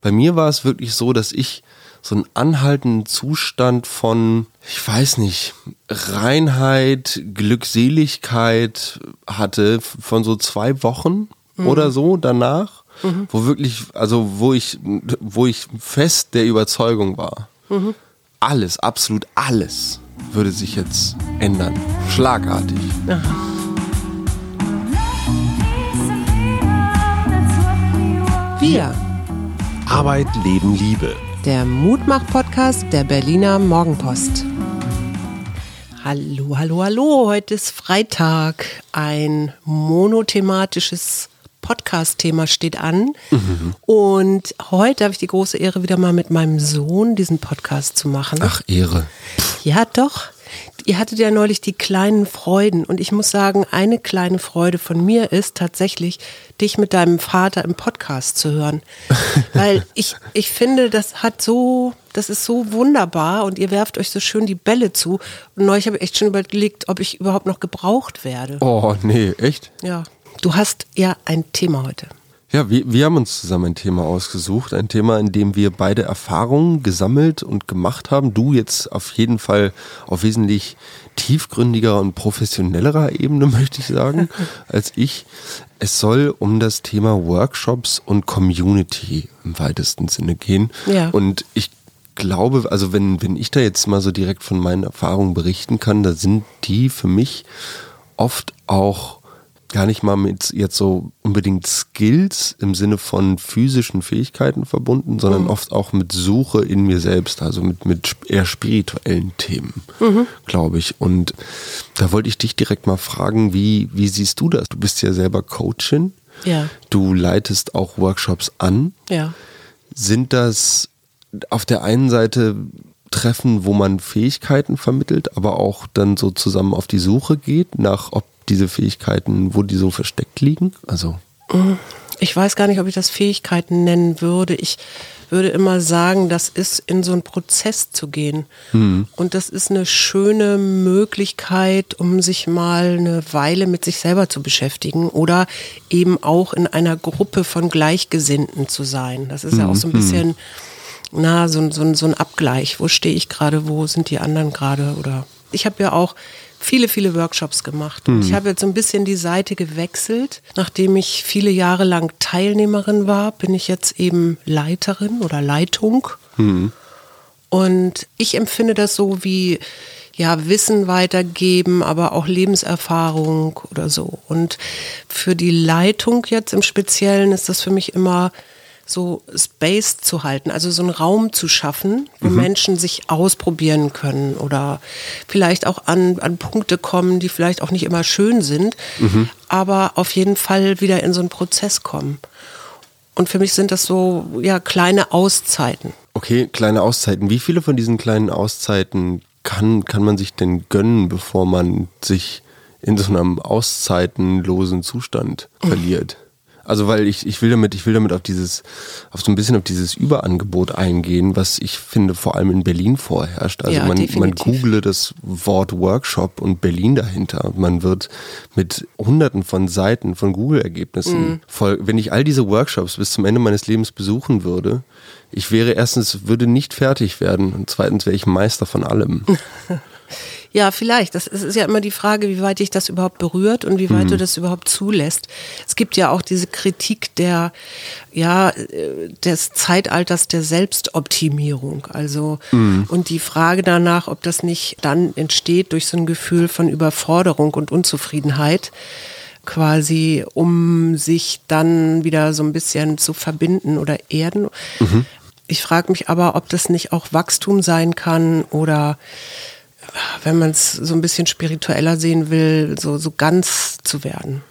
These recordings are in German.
Bei mir war es wirklich so, dass ich so einen anhaltenden Zustand von, ich weiß nicht, Reinheit, Glückseligkeit hatte von so zwei Wochen mhm. oder so danach, mhm. wo wirklich, also wo ich, wo ich fest der Überzeugung war, mhm. alles, absolut alles würde sich jetzt ändern. Schlagartig. Aha. Wir. Arbeit, Leben, Liebe der Mutmach-Podcast der Berliner Morgenpost. Hallo, hallo, hallo. Heute ist Freitag. Ein monothematisches Podcast-Thema steht an. Mhm. Und heute habe ich die große Ehre, wieder mal mit meinem Sohn diesen Podcast zu machen. Ach, Ehre. Ja, doch. Ihr hattet ja neulich die kleinen Freuden und ich muss sagen, eine kleine Freude von mir ist tatsächlich, dich mit deinem Vater im Podcast zu hören. Weil ich, ich finde, das hat so, das ist so wunderbar und ihr werft euch so schön die Bälle zu. Und neulich habe ich echt schon überlegt, ob ich überhaupt noch gebraucht werde. Oh, nee, echt? Ja. Du hast ja ein Thema heute. Ja, wir, wir haben uns zusammen ein Thema ausgesucht. Ein Thema, in dem wir beide Erfahrungen gesammelt und gemacht haben. Du jetzt auf jeden Fall auf wesentlich tiefgründiger und professionellerer Ebene, möchte ich sagen, als ich. Es soll um das Thema Workshops und Community im weitesten Sinne gehen. Ja. Und ich glaube, also wenn, wenn ich da jetzt mal so direkt von meinen Erfahrungen berichten kann, da sind die für mich oft auch gar nicht mal mit jetzt so unbedingt Skills im Sinne von physischen Fähigkeiten verbunden, sondern mhm. oft auch mit Suche in mir selbst, also mit, mit eher spirituellen Themen, mhm. glaube ich. Und da wollte ich dich direkt mal fragen, wie, wie siehst du das? Du bist ja selber Coachin. Ja. Du leitest auch Workshops an. Ja. Sind das auf der einen Seite Treffen, wo man Fähigkeiten vermittelt, aber auch dann so zusammen auf die Suche geht nach, ob diese Fähigkeiten, wo die so versteckt liegen? Also. Ich weiß gar nicht, ob ich das Fähigkeiten nennen würde. Ich würde immer sagen, das ist in so einen Prozess zu gehen. Mhm. Und das ist eine schöne Möglichkeit, um sich mal eine Weile mit sich selber zu beschäftigen oder eben auch in einer Gruppe von Gleichgesinnten zu sein. Das ist mhm. ja auch so ein hm. bisschen, na, so, so, so ein Abgleich. Wo stehe ich gerade, wo sind die anderen gerade? Oder ich habe ja auch viele, viele Workshops gemacht. Und ich mhm. habe jetzt so ein bisschen die Seite gewechselt. Nachdem ich viele Jahre lang Teilnehmerin war, bin ich jetzt eben Leiterin oder Leitung. Mhm. Und ich empfinde das so wie ja, Wissen weitergeben, aber auch Lebenserfahrung oder so. Und für die Leitung jetzt im Speziellen ist das für mich immer so Space zu halten, also so einen Raum zu schaffen, wo mhm. Menschen sich ausprobieren können oder vielleicht auch an, an Punkte kommen, die vielleicht auch nicht immer schön sind, mhm. aber auf jeden Fall wieder in so einen Prozess kommen. Und für mich sind das so ja kleine Auszeiten. Okay, kleine Auszeiten. Wie viele von diesen kleinen Auszeiten kann, kann man sich denn gönnen, bevor man sich in so einem auszeitenlosen Zustand verliert? Also weil ich, ich will damit, ich will damit auf dieses, auf so ein bisschen auf dieses Überangebot eingehen, was ich finde vor allem in Berlin vorherrscht. Also ja, man, man google das Wort Workshop und Berlin dahinter man wird mit hunderten von Seiten von Google-Ergebnissen mhm. voll. Wenn ich all diese Workshops bis zum Ende meines Lebens besuchen würde, ich wäre erstens, würde nicht fertig werden und zweitens wäre ich Meister von allem. Ja, vielleicht. Das ist ja immer die Frage, wie weit dich das überhaupt berührt und wie weit mhm. du das überhaupt zulässt. Es gibt ja auch diese Kritik der, ja, des Zeitalters der Selbstoptimierung. Also, mhm. und die Frage danach, ob das nicht dann entsteht durch so ein Gefühl von Überforderung und Unzufriedenheit quasi, um sich dann wieder so ein bisschen zu verbinden oder erden. Mhm. Ich frage mich aber, ob das nicht auch Wachstum sein kann oder wenn man es so ein bisschen spiritueller sehen will, so, so ganz zu werden.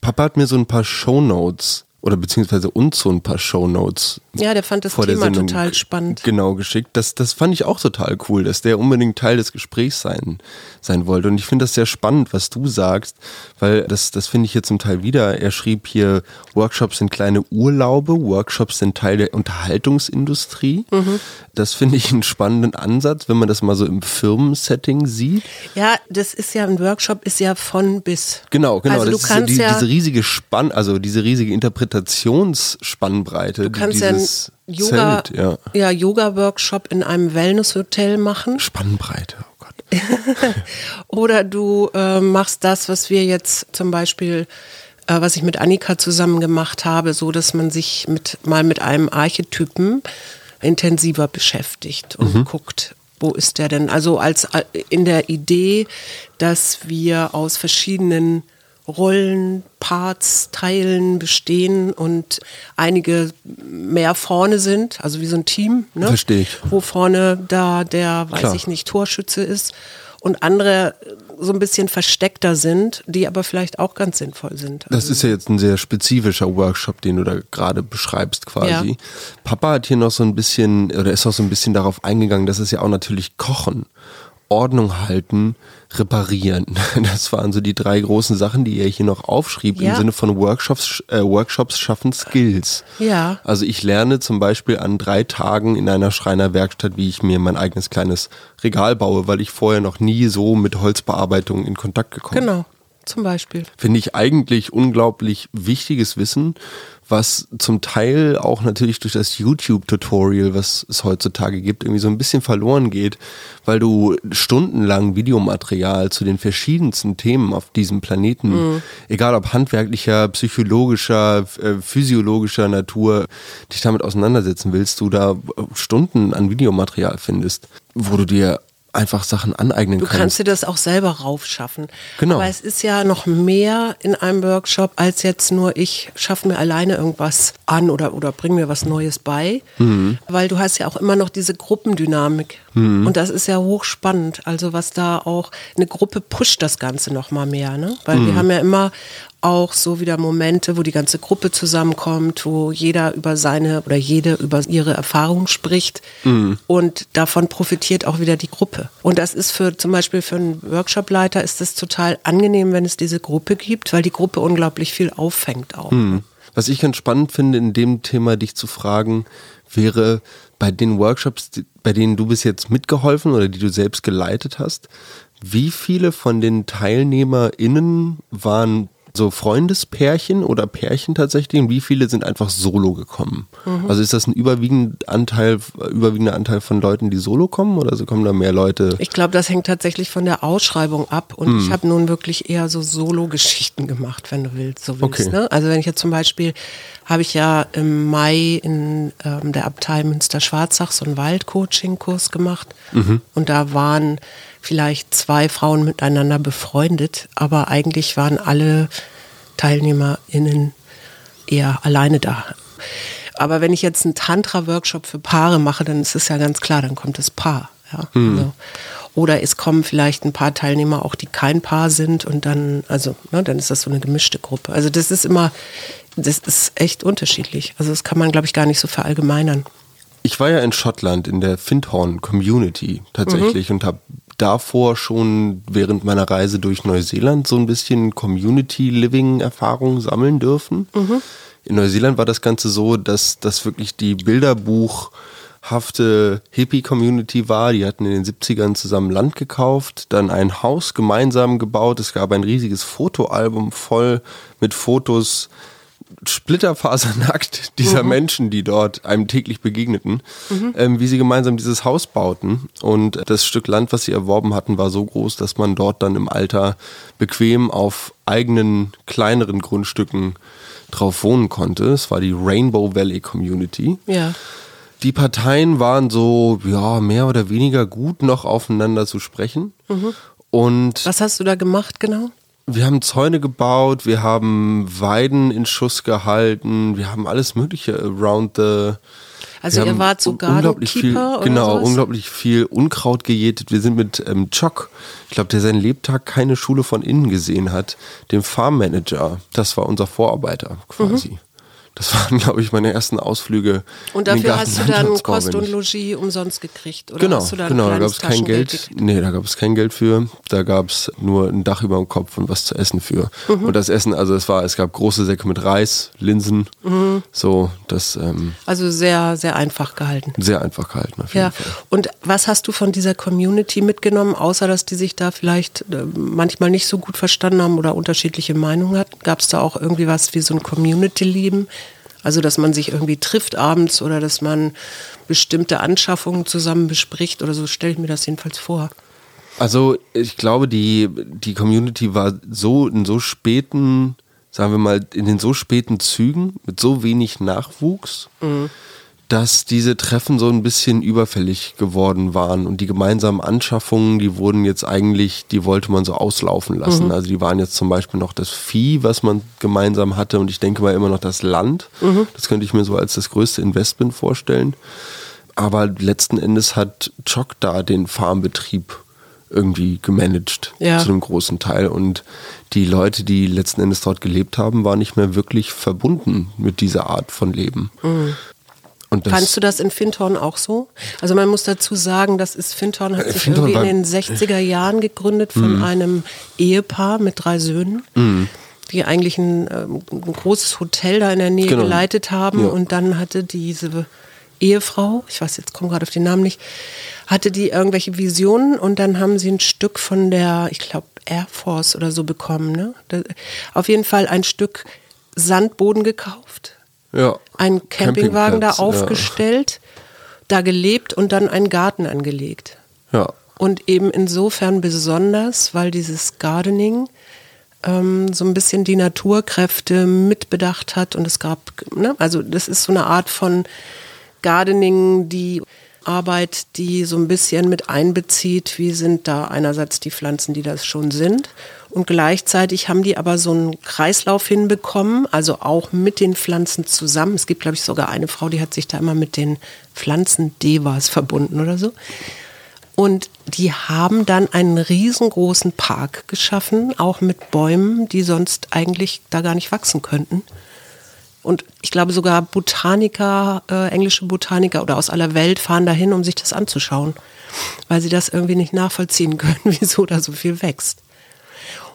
Papa hat mir so ein paar Shownotes oder beziehungsweise uns so ein paar Shownotes. Ja, der fand das Thema total spannend. Genau, geschickt. Das, das fand ich auch total cool, dass der unbedingt Teil des Gesprächs sein, sein wollte. Und ich finde das sehr spannend, was du sagst, weil das, das finde ich hier zum Teil wieder. Er schrieb hier, Workshops sind kleine Urlaube, Workshops sind Teil der Unterhaltungsindustrie. Mhm. Das finde ich einen spannenden Ansatz, wenn man das mal so im Firmensetting sieht. Ja, das ist ja, ein Workshop ist ja von bis. Genau, genau. Also das du kannst ist die, ja diese riesige Spann, also diese riesige Interpretation Interpretationsspannbreite, Du kannst ja einen Yoga, Zelt, ja. ja, Yoga-Workshop in einem Wellness-Hotel machen. Spannbreite, oh Gott. Oder du äh, machst das, was wir jetzt zum Beispiel, äh, was ich mit Annika zusammen gemacht habe, so dass man sich mit, mal mit einem Archetypen intensiver beschäftigt und guckt, wo ist der denn? Also als äh, in der Idee, dass wir aus verschiedenen Rollen, Parts, Teilen bestehen und einige mehr vorne sind, also wie so ein Team, ne? Verstehe ich. wo vorne da der, weiß Klar. ich nicht, Torschütze ist und andere so ein bisschen versteckter sind, die aber vielleicht auch ganz sinnvoll sind. Das ist ja jetzt ein sehr spezifischer Workshop, den du da gerade beschreibst quasi. Ja. Papa hat hier noch so ein bisschen, oder ist auch so ein bisschen darauf eingegangen, dass es ja auch natürlich Kochen, Ordnung halten, reparieren. Das waren so die drei großen Sachen, die er hier noch aufschrieb Ja. im Sinne von Workshops, äh, Workshops schaffen Skills. Ja. Also ich lerne zum Beispiel an drei Tagen in einer Schreinerwerkstatt, wie ich mir mein eigenes kleines Regal baue, weil ich vorher noch nie so mit Holzbearbeitung in Kontakt gekommen bin Genau, zum Beispiel. finde ich eigentlich unglaublich wichtiges Wissen, was zum Teil auch natürlich durch das YouTube-Tutorial, was es heutzutage gibt, irgendwie so ein bisschen verloren geht, weil du stundenlang Videomaterial zu den verschiedensten Themen auf diesem Planeten, egal ob handwerklicher, psychologischer, äh, physiologischer Natur, dich damit auseinandersetzen willst, du da äh, Stunden an Videomaterial findest, wo du dir einfach Sachen aneignen Du kannst. kannst dir das auch selber raufschaffen. Genau. Aber es ist ja noch mehr in einem Workshop, als jetzt nur ich schaffe mir alleine irgendwas an oder, oder bring mir was Neues bei. Mhm. Weil du hast ja auch immer noch diese Gruppendynamik. Und das ist ja hochspannend. Also was da auch, eine Gruppe pusht das Ganze noch mal mehr. Ne? Weil Mhm. wir haben ja immer auch so wieder Momente, wo die ganze Gruppe zusammenkommt, wo jeder über seine oder jede über ihre Erfahrung spricht und davon profitiert auch wieder die Gruppe. Und das ist für zum Beispiel für einen Workshopleiter ist es total angenehm, wenn es diese Gruppe gibt, weil die Gruppe unglaublich viel auffängt auch. Was ich ganz spannend finde, in dem Thema dich zu fragen, wäre bei den Workshops, bei denen du bis jetzt mitgeholfen oder die du selbst geleitet hast, wie viele von den TeilnehmerInnen waren so Freundespärchen oder Pärchen tatsächlich und wie viele sind einfach solo gekommen? Also ist das ein überwiegender Anteil, überwiegender Anteil von Leuten, die solo kommen oder so kommen da mehr Leute? Ich glaube, das hängt tatsächlich von der Ausschreibung ab. Und Hm. ich habe nun wirklich eher so Solo-Geschichten gemacht, wenn du willst. So willst Okay. ne? Also wenn ich jetzt zum Beispiel, habe ich ja im Mai in ähm, der Abtei Münster-Schwarzach so einen Waldcoaching-Kurs gemacht. Mhm. Und da waren vielleicht zwei Frauen miteinander befreundet, aber eigentlich waren alle TeilnehmerInnen eher alleine da. Aber wenn ich jetzt einen Tantra-Workshop für Paare mache, dann ist es ja ganz klar, dann kommt das Paar. Ja, also. Oder es kommen vielleicht ein paar Teilnehmer auch, die kein Paar sind und dann, also, ne, dann ist das so eine gemischte Gruppe. Also das ist immer, das ist echt unterschiedlich. Also das kann man, glaube ich, gar nicht so verallgemeinern. Ich war ja in Schottland in der Findhorn Community tatsächlich und habe davor schon während meiner Reise durch Neuseeland so ein bisschen Community Living Erfahrung sammeln dürfen. In Neuseeland war das Ganze so, dass das wirklich die Bilderbuchhafte Hippie-Community war. Die hatten in den 70ern zusammen Land gekauft, dann ein Haus gemeinsam gebaut. Es gab ein riesiges Fotoalbum voll mit Fotos splitterfasernackt dieser Menschen, die dort einem täglich begegneten, ähm, wie sie gemeinsam dieses Haus bauten. Und das Stück Land, was sie erworben hatten, war so groß, dass man dort dann im Alter bequem auf eigenen kleineren Grundstücken drauf wohnen konnte. Es war die Rainbow Valley Community. Ja. Die Parteien waren so, ja, mehr oder weniger gut noch aufeinander zu sprechen. Und Was hast du da gemacht genau? Wir haben Zäune gebaut, wir haben Weiden in Schuss gehalten, wir haben alles Mögliche around the. Also wir ihr wart so un- unglaublich viel, oder Genau, sowas? unglaublich viel Unkraut gejätet. Wir sind mit ähm, Chock, ich glaube, der seinen Lebtag keine Schule von innen gesehen hat, dem Farmmanager, das war unser Vorarbeiter quasi. Das waren, glaube ich, meine ersten Ausflüge. Und in den dafür hast du dann Kost und Logis umsonst gekriegt? Oder Genau, hast du da ein genau, da gab es kein Geld. gekriegt? Nee, da gab es kein Geld für. Da gab es nur ein Dach über dem Kopf und was zu essen für. Mhm. Und das Essen, also es war, es gab große Säcke mit Reis, Linsen, Mhm. so, das ähm, Also sehr, sehr einfach gehalten. sehr einfach gehalten auf jeden Ja, Fall. und was hast du von dieser Community mitgenommen, außer dass die sich da vielleicht äh, manchmal nicht so gut verstanden haben oder unterschiedliche Meinungen hatten? Gab es da auch irgendwie was wie so ein Community-Leben? Also, dass man sich irgendwie trifft abends oder dass man bestimmte Anschaffungen zusammen bespricht oder so, stelle ich mir das jedenfalls vor. Also ich glaube, die, die Community war so in so späten, sagen wir mal, in den so späten Zügen, mit so wenig Nachwuchs, dass diese Treffen so ein bisschen überfällig geworden waren und die gemeinsamen Anschaffungen, die wurden jetzt eigentlich, die wollte man so auslaufen lassen. Also die waren jetzt zum Beispiel noch das Vieh, was man gemeinsam hatte und ich denke mal immer noch das Land. Das könnte ich mir so als das größte Investment vorstellen. Aber letzten Endes hat Choc da den Farmbetrieb irgendwie gemanagt Ja. zu einem großen Teil. Und die Leute, die letzten Endes dort gelebt haben, waren nicht mehr wirklich verbunden mit dieser Art von Leben. Und das, Fandst du das in Fintorn auch so? Also man muss dazu sagen, das ist Fintorn hat Äh, sich Fintorn irgendwie in den 60er Jahren gegründet von einem Ehepaar mit drei Söhnen, die eigentlich ein, ähm, ein großes Hotel da in der Nähe Genau. geleitet haben Ja. und dann hatte diese Ehefrau, ich weiß jetzt komme gerade auf den Namen nicht, hatte die irgendwelche Visionen und dann haben sie ein Stück von der, ich glaube Air Force oder so bekommen, ne? Da, auf jeden Fall ein Stück Sandboden gekauft ja, einen Campingwagen da aufgestellt, da gelebt und dann einen Garten angelegt. Ja. Und eben insofern besonders, weil dieses Gardening ähm, so ein bisschen die Naturkräfte mitbedacht hat und es gab, ne, also das ist so eine Art von Gardening, die Arbeit, die so ein bisschen mit einbezieht, wie sind da einerseits die Pflanzen, die das schon sind und gleichzeitig haben die aber so einen Kreislauf hinbekommen, also auch mit den Pflanzen zusammen. Es gibt, glaube ich, sogar eine Frau, die hat sich da immer mit den Pflanzen Devas verbunden oder so. Und die haben dann einen riesengroßen Park geschaffen, auch mit Bäumen, die sonst eigentlich da gar nicht wachsen könnten. Und ich glaube sogar Botaniker, äh, englische Botaniker oder aus aller Welt fahren dahin, um sich das anzuschauen, weil sie das irgendwie nicht nachvollziehen können, wieso da so viel wächst.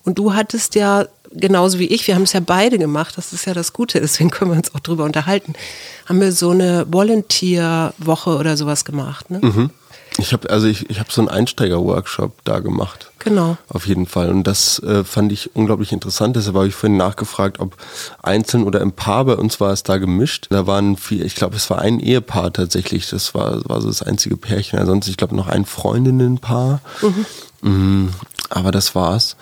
Und du hattest ja, genauso wie ich, wir haben es ja beide gemacht, das ist ja das Gute, deswegen können wir uns auch drüber unterhalten, haben wir so eine Volunteer-Woche oder sowas gemacht. Ne? Mhm. Ich habe also ich, ich habe so einen Einsteiger-Workshop da gemacht. Genau. Auf jeden Fall. Und das äh, fand ich unglaublich interessant. Deshalb habe ich vorhin nachgefragt, ob einzeln oder im Paar, bei uns war es da gemischt. Da waren vier, ich glaube, es war ein Ehepaar tatsächlich. Das war, war so das einzige Pärchen. Ansonsten, ich glaube, noch ein Freundinnenpaar. Mhm. Aber das war's.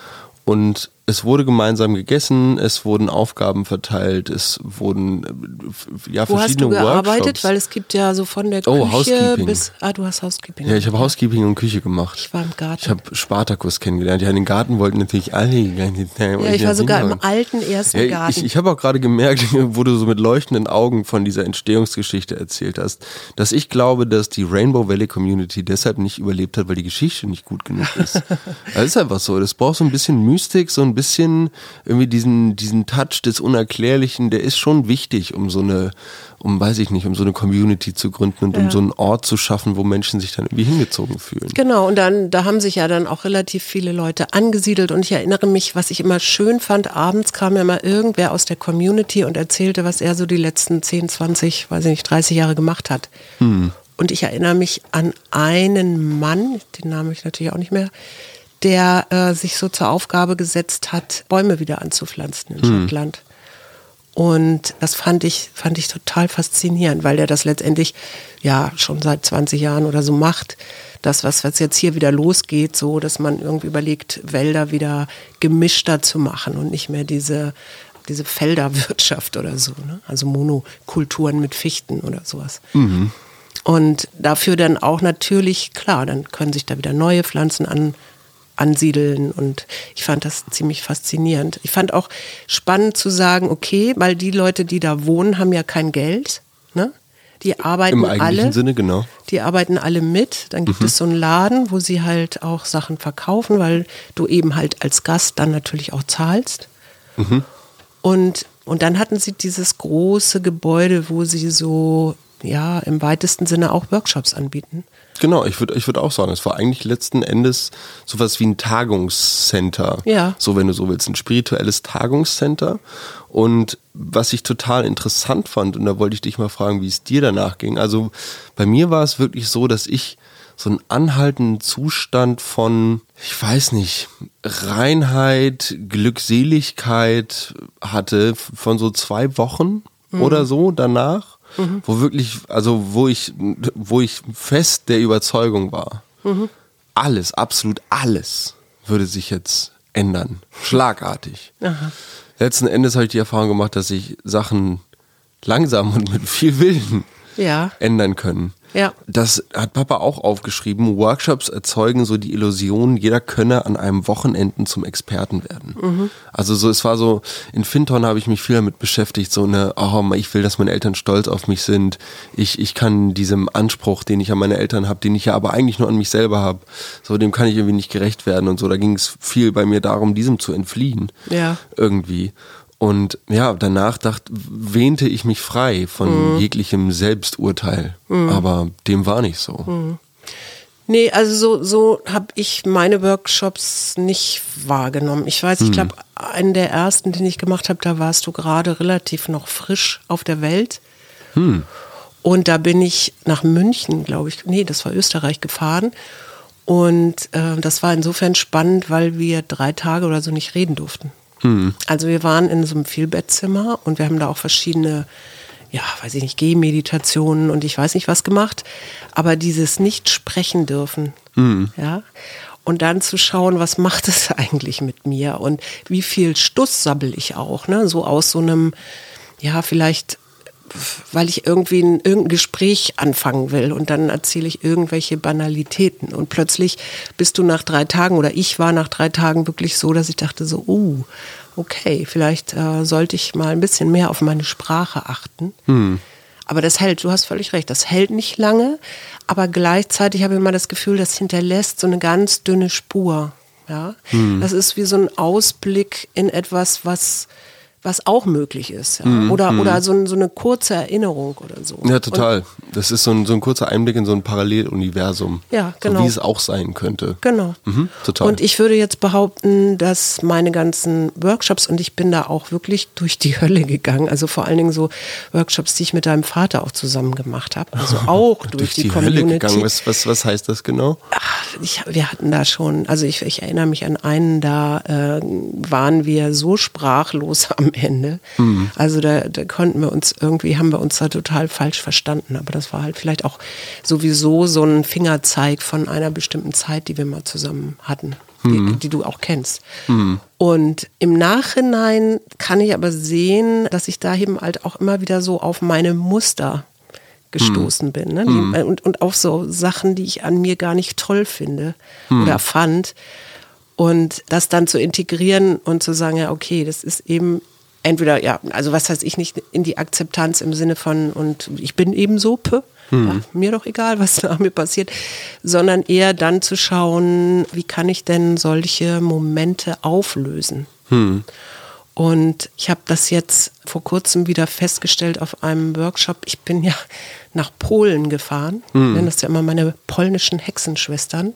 Und es wurde gemeinsam gegessen, es wurden Aufgaben verteilt, es wurden äh, ja, Wo hast verschiedene du gearbeitet? Workshops. Weil es gibt ja so von der Oh, Küche bis. Ah, du hast Housekeeping. Ja, ich habe Housekeeping und Küche gemacht. Ich war im Garten. Ich habe Spartakus kennengelernt. Ja, in den Garten wollten natürlich alle ja, ich war sogar im alten ersten Ja, Garten. ich ich habe auch gerade gemerkt, wo du so mit leuchtenden Augen von dieser Entstehungsgeschichte erzählt hast, dass ich glaube, dass die Rainbow Valley Community deshalb nicht überlebt hat, weil die Geschichte nicht gut genug ist. Das ist einfach so. Das braucht so ein bisschen Mystik, so ein bisschen irgendwie diesen, diesen Touch des Unerklärlichen, der ist schon wichtig, um so eine, um, weiß ich nicht, um so eine Community zu gründen und um so einen Ort zu schaffen, wo Menschen sich dann irgendwie hingezogen fühlen. Genau, und dann, da haben sich ja dann auch relativ viele Leute angesiedelt und ich erinnere mich, was ich immer schön fand, abends kam ja mal irgendwer aus der Community und erzählte, was er so die letzten 10, 20, weiß ich nicht, 30 Jahre gemacht hat. Und ich erinnere mich an einen Mann, den Namen ich natürlich auch nicht mehr, der äh, sich so zur Aufgabe gesetzt hat, Bäume wieder anzupflanzen in Schottland. Und das fand ich, fand ich total faszinierend, weil der das letztendlich ja schon seit 20 Jahren oder so macht. Das, was, was jetzt hier wieder losgeht, so, dass man irgendwie überlegt, Wälder wieder gemischter zu machen und nicht mehr diese, diese Felderwirtschaft oder so, ne? Also Monokulturen mit Fichten oder sowas. Und dafür dann auch natürlich, klar, dann können sich da wieder neue Pflanzen an, ansiedeln und ich fand das ziemlich faszinierend. Ich fand auch spannend zu sagen, okay, weil die Leute, die da wohnen, haben ja kein Geld, ne? Die arbeiten Im eigentlichen alle. Sinne, genau. Die arbeiten alle mit. Dann gibt es so einen Laden, wo sie halt auch Sachen verkaufen, weil du eben halt als Gast dann natürlich auch zahlst. Und Und dann hatten sie dieses große Gebäude, wo sie so, ja, im weitesten Sinne auch Workshops anbieten. Genau, ich würde ich würd auch sagen, es war eigentlich letzten Endes sowas wie ein Tagungscenter. Ja. So, wenn du so willst, ein spirituelles Tagungscenter. Und was ich total interessant fand, und da wollte ich dich mal fragen, wie es dir danach ging. Also bei mir war es wirklich so, dass ich so einen anhaltenden Zustand von, ich weiß nicht, Reinheit, Glückseligkeit hatte von so zwei Wochen oder so danach, wo wirklich, also wo ich, wo ich fest der Überzeugung war, alles, absolut alles würde sich jetzt ändern. Schlagartig. Letzten Endes habe ich die Erfahrung gemacht, dass sich Sachen langsam und mit viel Willen Ja. ändern können. Ja. Das hat Papa auch aufgeschrieben. Workshops erzeugen so die Illusion, jeder könne an einem Wochenenden zum Experten werden. Mhm. Also so, es war so, in Finton habe ich mich viel damit beschäftigt, so eine, oh, ich will, dass meine Eltern stolz auf mich sind. Ich, ich kann diesem Anspruch, den ich an meine Eltern habe, den ich ja aber eigentlich nur an mich selber habe, so dem kann ich irgendwie nicht gerecht werden und so. Da ging es viel bei mir darum, diesem zu entfliehen. Ja. Irgendwie. Und ja, danach dachte, wähnte ich mich frei von jeglichem Selbsturteil. Aber dem war nicht so. Nee, also so, so habe ich meine Workshops nicht wahrgenommen. Ich weiß, ich glaube, einen der ersten, den ich gemacht habe, da warst du gerade relativ noch frisch auf der Welt. Und da bin ich nach München, glaube ich, nee, das war Österreich gefahren. Und äh, das war insofern spannend, weil wir drei Tage oder so nicht reden durften. Also wir waren in so einem Vielbettzimmer und wir haben da auch verschiedene, ja, weiß ich nicht, Gehmeditationen und ich weiß nicht was gemacht. Aber dieses nicht sprechen dürfen, ja, und dann zu schauen, was macht es eigentlich mit mir und wie viel Stuss sabbel ich auch, ne, so aus so einem, ja, vielleicht weil ich irgendwie ein irgendein Gespräch anfangen will und dann erzähle ich irgendwelche Banalitäten und plötzlich bist du nach drei Tagen oder ich war nach drei Tagen wirklich so, dass ich dachte so, oh, okay, vielleicht äh, sollte ich mal ein bisschen mehr auf meine Sprache achten. Aber das hält, du hast völlig recht, das hält nicht lange, aber gleichzeitig habe ich immer das Gefühl, das hinterlässt so eine ganz dünne Spur. Ja? Das ist wie so ein Ausblick in etwas, was was auch möglich ist. Ja? Oder, oder so, ein, so eine kurze Erinnerung oder so. Ja, total. das ist so ein, so ein kurzer Einblick in so ein Paralleluniversum. Ja, So genau. wie es auch sein könnte. Genau. Mhm, total. Und ich würde jetzt behaupten, dass meine ganzen Workshops, und ich bin da auch wirklich durch die Hölle gegangen, also vor allen Dingen so Workshops, die ich mit deinem Vater auch zusammen gemacht habe, also auch durch, die, Hölle Community. gegangen. Was, was, was heißt das genau? Ach, ich, wir hatten da schon, also ich, ich erinnere mich an einen, da äh, waren wir so sprachlos am Ende. Also da, da konnten wir uns irgendwie, haben wir uns da total falsch verstanden. Aber das war halt vielleicht auch sowieso so ein Fingerzeig von einer bestimmten Zeit, die wir mal zusammen hatten, die, die du auch kennst. Und im Nachhinein kann ich aber sehen, dass ich da eben halt auch immer wieder so auf meine Muster gestoßen bin. Ne? Die, und, und auf so Sachen, die ich an mir gar nicht toll finde oder fand. Und das dann zu integrieren und zu sagen, ja, okay, das ist eben entweder, ja, also was heißt ich nicht in die Akzeptanz im Sinne von, und ich bin eben so, pö, ja, mir doch egal, was nach mir passiert, sondern eher dann zu schauen, wie kann ich denn solche Momente auflösen. Und ich habe das jetzt vor kurzem wieder festgestellt auf einem Workshop. Ich bin ja nach Polen gefahren. Ich nenne das ja immer meine polnischen Hexenschwestern.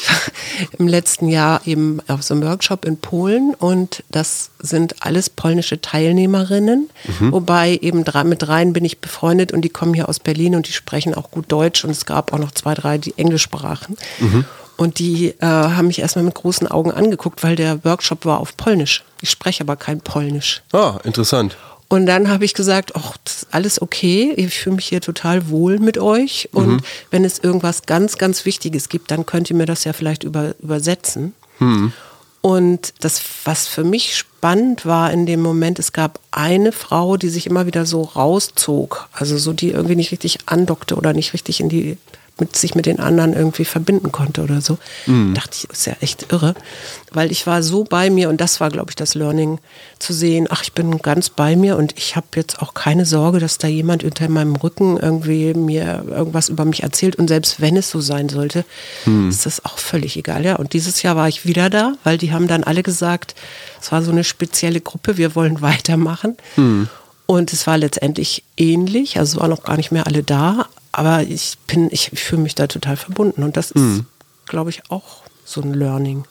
Im letzten Jahr eben auf so einem Workshop in Polen und das sind alles polnische Teilnehmerinnen. Wobei eben mit dreien bin ich befreundet und die kommen hier aus Berlin und die sprechen auch gut Deutsch und es gab auch noch zwei, drei, die Englisch sprachen. Und die äh, haben mich erstmal mit großen Augen angeguckt, weil der Workshop war auf Polnisch. Ich spreche aber kein Polnisch. Ah, interessant. Und dann habe ich gesagt, ach, das ist alles okay, ich fühle mich hier total wohl mit euch. Und wenn es irgendwas ganz, ganz Wichtiges gibt, dann könnt ihr mir das ja vielleicht über, übersetzen. Und das, was für mich spannend war in dem Moment, es gab eine Frau, die sich immer wieder so rauszog, also so die irgendwie nicht richtig andockte oder nicht richtig in die mit sich mit den anderen irgendwie verbinden konnte oder so. Mhm. Dachte ich, ist ja echt irre, weil ich war so bei mir und das war, glaube ich, das Learning zu sehen. Ach, ich bin ganz bei mir und ich habe jetzt auch keine Sorge, dass da jemand unter meinem Rücken irgendwie mir irgendwas über mich erzählt und selbst wenn es so sein sollte, mhm. ist das auch völlig egal. Ja, und dieses Jahr war ich wieder da, weil die haben dann alle gesagt, es war so eine spezielle Gruppe, wir wollen weitermachen. Mhm. Und es war letztendlich ähnlich, also es waren noch gar nicht mehr alle da, aber ich bin, ich fühle mich da total verbunden und das ist, mhm. glaube ich, auch so ein Learning.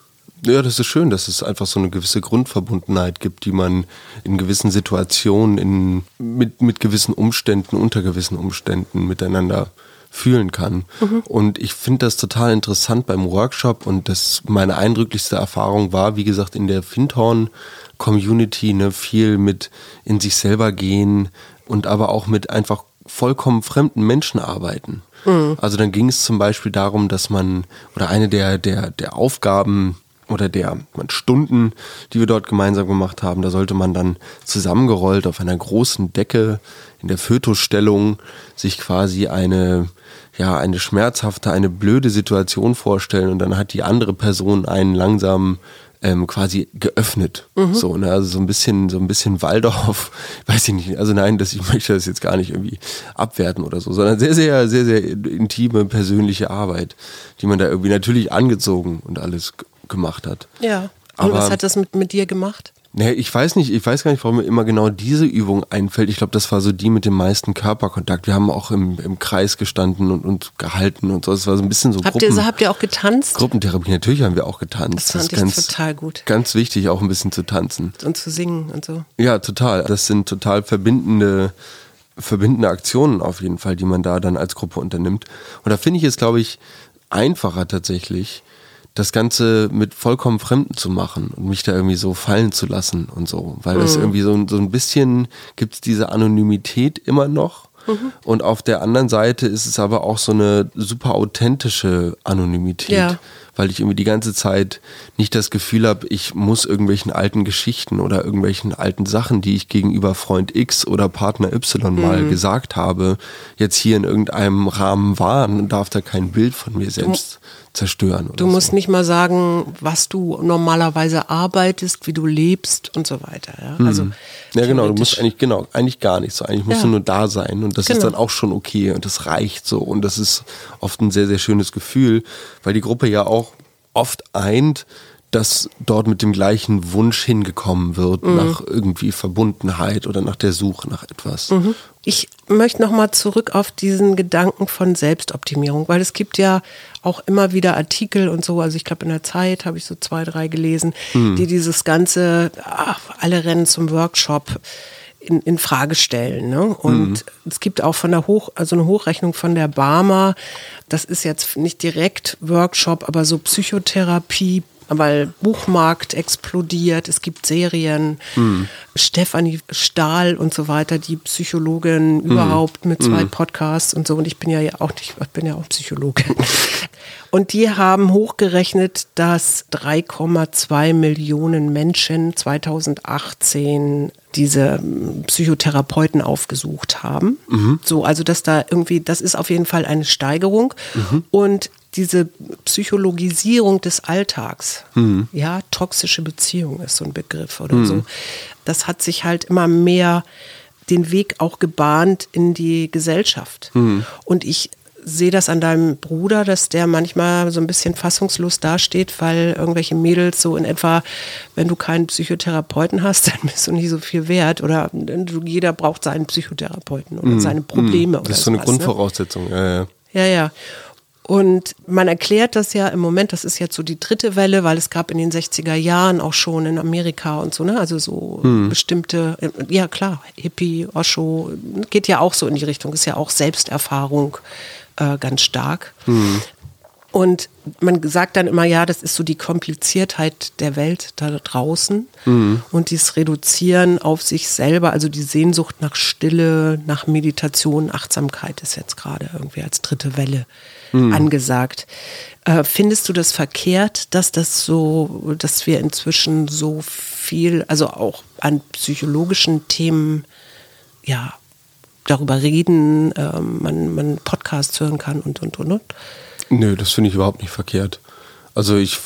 Ja, das ist schön, dass es einfach so eine gewisse Grundverbundenheit gibt, die man in gewissen Situationen, in, mit, mit gewissen Umständen, unter gewissen Umständen miteinander fühlen kann. Mhm. Und ich finde das total interessant beim Workshop und das meine eindrücklichste Erfahrung war, wie gesagt, in der Findhorn Community, ne, viel mit in sich selber gehen und aber auch mit einfach vollkommen fremden Menschen arbeiten. Mhm. Also dann ging es zum Beispiel darum, dass man, oder eine der, der, der Aufgaben oder der Stunden, die wir dort gemeinsam gemacht haben, da sollte man dann zusammengerollt auf einer großen Decke in der Fötusstellung sich quasi eine ja, eine schmerzhafte, eine blöde Situation vorstellen und dann hat die andere Person einen langsam ähm, quasi geöffnet. Mhm. So, ne? Also so ein bisschen, so ein bisschen Waldorf, weiß ich nicht. Also nein, das, ich möchte das jetzt gar nicht irgendwie abwerten oder so, sondern sehr, sehr, sehr, sehr intime, persönliche Arbeit, die man da irgendwie natürlich angezogen und alles gemacht hat. Ja. Und Aber, was hat das mit, mit dir gemacht? Nee, ich weiß nicht, ich weiß gar nicht, warum mir immer genau diese Übung einfällt. Ich glaube, das war so die mit dem meisten Körperkontakt. Wir haben auch im, im Kreis gestanden und, und gehalten und so. Das war so ein bisschen so habt Gruppen, ihr, habt ihr auch getanzt? Gruppentherapie, natürlich haben wir auch getanzt. Das fand das ich ganz, total gut. Ganz wichtig, auch ein bisschen zu tanzen. Und zu singen und so. Ja, total. Das sind total verbindende, verbindende Aktionen auf jeden Fall, die man da dann als Gruppe unternimmt. Und da finde ich es, glaube ich, einfacher tatsächlich, das Ganze mit vollkommen Fremden zu machen und mich da irgendwie so fallen zu lassen und so. Weil das mhm. irgendwie so, so ein bisschen gibt es diese Anonymität immer noch. Mhm. Und auf der anderen Seite ist es aber auch so eine super authentische Anonymität. Ja weil ich irgendwie die ganze Zeit nicht das Gefühl habe, ich muss irgendwelchen alten Geschichten oder irgendwelchen alten Sachen, die ich gegenüber Freund X oder Partner Y mal mhm. gesagt habe, jetzt hier in irgendeinem Rahmen wahren und darf da kein Bild von mir selbst du, zerstören. du musst so. nicht mal sagen, was du normalerweise arbeitest, wie du lebst und so weiter. Ja, mhm. also, ja genau, du musst eigentlich, genau, eigentlich gar nichts. So. Eigentlich musst ja. du nur da sein und das genau. ist dann auch schon okay und das reicht so und das ist oft ein sehr, sehr schönes Gefühl, weil die Gruppe ja auch oft eint, dass dort mit dem gleichen Wunsch hingekommen wird mhm. nach irgendwie Verbundenheit oder nach der Suche nach etwas. Mhm. Ich möchte nochmal zurück auf diesen Gedanken von Selbstoptimierung, weil es gibt ja auch immer wieder Artikel und so, also ich glaube in der Zeit habe ich so zwei, drei gelesen, mhm. die dieses ganze, ach, alle rennen zum Workshop in, in Frage stellen. Ne? Und mhm. es gibt auch von der Hoch, also eine Hochrechnung von der Barmer, das ist jetzt nicht direkt Workshop, aber so Psychotherapie, weil Buchmarkt explodiert, es gibt Serien, mhm. Stefanie Stahl und so weiter, die Psychologin mhm. überhaupt mit zwei mhm. Podcasts und so. Und ich bin ja auch nicht, ich bin ja auch Psychologin. Und die haben hochgerechnet, dass 3,2 Millionen Menschen 2018 diese ähm, Psychotherapeuten aufgesucht haben. Mhm. So, also dass da irgendwie, das ist auf jeden Fall eine Steigerung. Mhm. Und diese Psychologisierung des Alltags, mhm. ja, toxische Beziehung ist so ein Begriff oder mhm. so. Das hat sich halt immer mehr den Weg auch gebahnt in die Gesellschaft. Mhm. Und ich sehe das an deinem Bruder, dass der manchmal so ein bisschen fassungslos dasteht, weil irgendwelche Mädels so in etwa, wenn du keinen Psychotherapeuten hast, dann bist du nicht so viel wert oder jeder braucht seinen Psychotherapeuten oder mm, seine Probleme. Mm, das ist so eine ne? Grundvoraussetzung, ne? ja, ja. Ja, ja. Und man erklärt das ja im Moment, das ist jetzt so die dritte Welle, weil es gab in den 60er Jahren auch schon in Amerika und so, ne? Also so hm. bestimmte, ja klar, Hippie, Osho, geht ja auch so in die Richtung, ist ja auch Selbsterfahrung äh, ganz stark. Hm. Und man sagt dann immer, ja, das ist so die Kompliziertheit der Welt da draußen mhm. und dieses Reduzieren auf sich selber, also die Sehnsucht nach Stille, nach Meditation, Achtsamkeit ist jetzt gerade irgendwie als dritte Welle mhm. angesagt. Äh, findest du das verkehrt, dass das so, dass wir inzwischen so viel, also auch an psychologischen Themen, ja, darüber reden, ähm, man, man Podcasts hören kann und, und, und, und. Nö, das finde ich überhaupt nicht verkehrt. Also ich,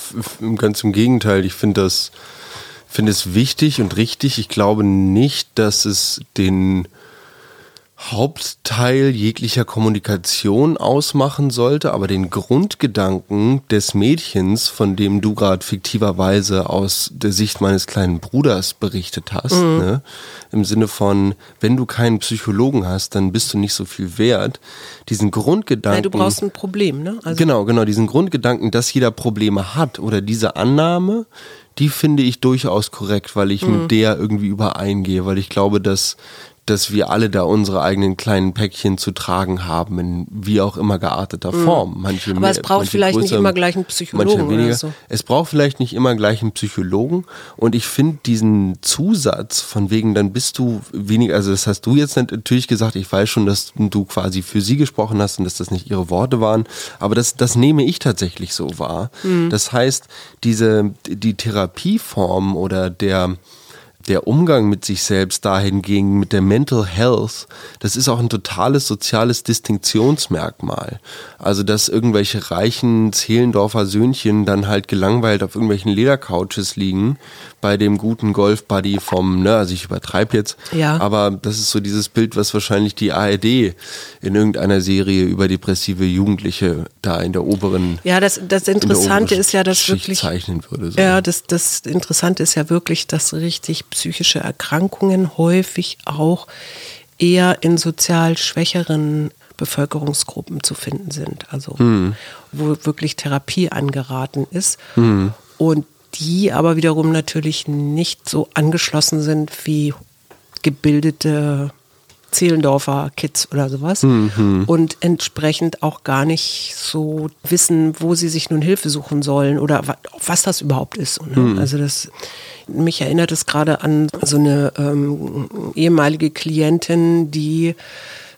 ganz im Gegenteil, ich finde das, finde es wichtig und richtig. Ich glaube nicht, dass es den Hauptteil jeglicher Kommunikation ausmachen sollte, aber den Grundgedanken des Mädchens, von dem du gerade fiktiverweise aus der Sicht meines kleinen Bruders berichtet hast, mhm. ne? im Sinne von, wenn du keinen Psychologen hast, dann bist du nicht so viel wert. Diesen Grundgedanken. Nein, du brauchst ein Problem, ne? Also genau, genau, diesen Grundgedanken, dass jeder Probleme hat oder diese Annahme, die finde ich durchaus korrekt, weil ich mhm. mit der irgendwie übereingehe, weil ich glaube, dass dass wir alle da unsere eigenen kleinen Päckchen zu tragen haben, in wie auch immer gearteter mhm. Form. Manche Aber mehr, es braucht vielleicht größer, nicht immer gleich einen Psychologen weniger. So. Es braucht vielleicht nicht immer gleich einen Psychologen. Und ich finde diesen Zusatz von wegen, dann bist du weniger, also das hast du jetzt natürlich gesagt, ich weiß schon, dass du quasi für sie gesprochen hast und dass das nicht ihre Worte waren. Aber das, das nehme ich tatsächlich so wahr. Mhm. Das heißt, diese, die Therapieform oder der, der Umgang mit sich selbst dahingegen, mit der Mental Health, das ist auch ein totales soziales Distinktionsmerkmal. Also, dass irgendwelche reichen Zehlendorfer Söhnchen dann halt gelangweilt auf irgendwelchen Ledercouches liegen, bei dem guten Golfbuddy vom, ne, also ich übertreibe jetzt, ja. aber das ist so dieses Bild, was wahrscheinlich die ARD in irgendeiner Serie über depressive Jugendliche da in der oberen. Ja, das, das Interessante ist ja, dass Schicht wirklich. Zeichnen würde, so. Ja, das, das Interessante ist ja wirklich, dass richtig psychische Erkrankungen häufig auch eher in sozial schwächeren Bevölkerungsgruppen zu finden sind. Also mhm. wo wirklich Therapie angeraten ist. Mhm. Und die aber wiederum natürlich nicht so angeschlossen sind wie gebildete Zehlendorfer Kids oder sowas mhm. und entsprechend auch gar nicht so wissen, wo sie sich nun Hilfe suchen sollen oder was das überhaupt ist. Ne? Mhm. Also das mich erinnert es gerade an so eine ähm, ehemalige Klientin, die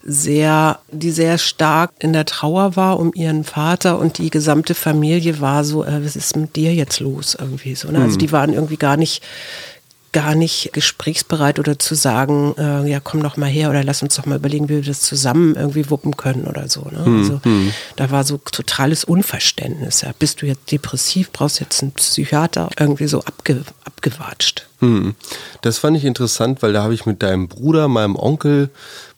sehr, die sehr stark in der Trauer war um ihren Vater und die gesamte Familie war so, äh, was ist mit dir jetzt los irgendwie so. Ne? Also hm. die waren irgendwie gar nicht gar nicht gesprächsbereit oder zu sagen, äh, ja komm doch mal her oder lass uns doch mal überlegen, wie wir das zusammen irgendwie wuppen können oder so. Ne? Hm, also hm. da war so totales Unverständnis. Ja. Bist du jetzt depressiv, brauchst jetzt einen Psychiater, irgendwie so abge, abgewatscht. Hm. Das fand ich interessant, weil da habe ich mit deinem Bruder, meinem Onkel,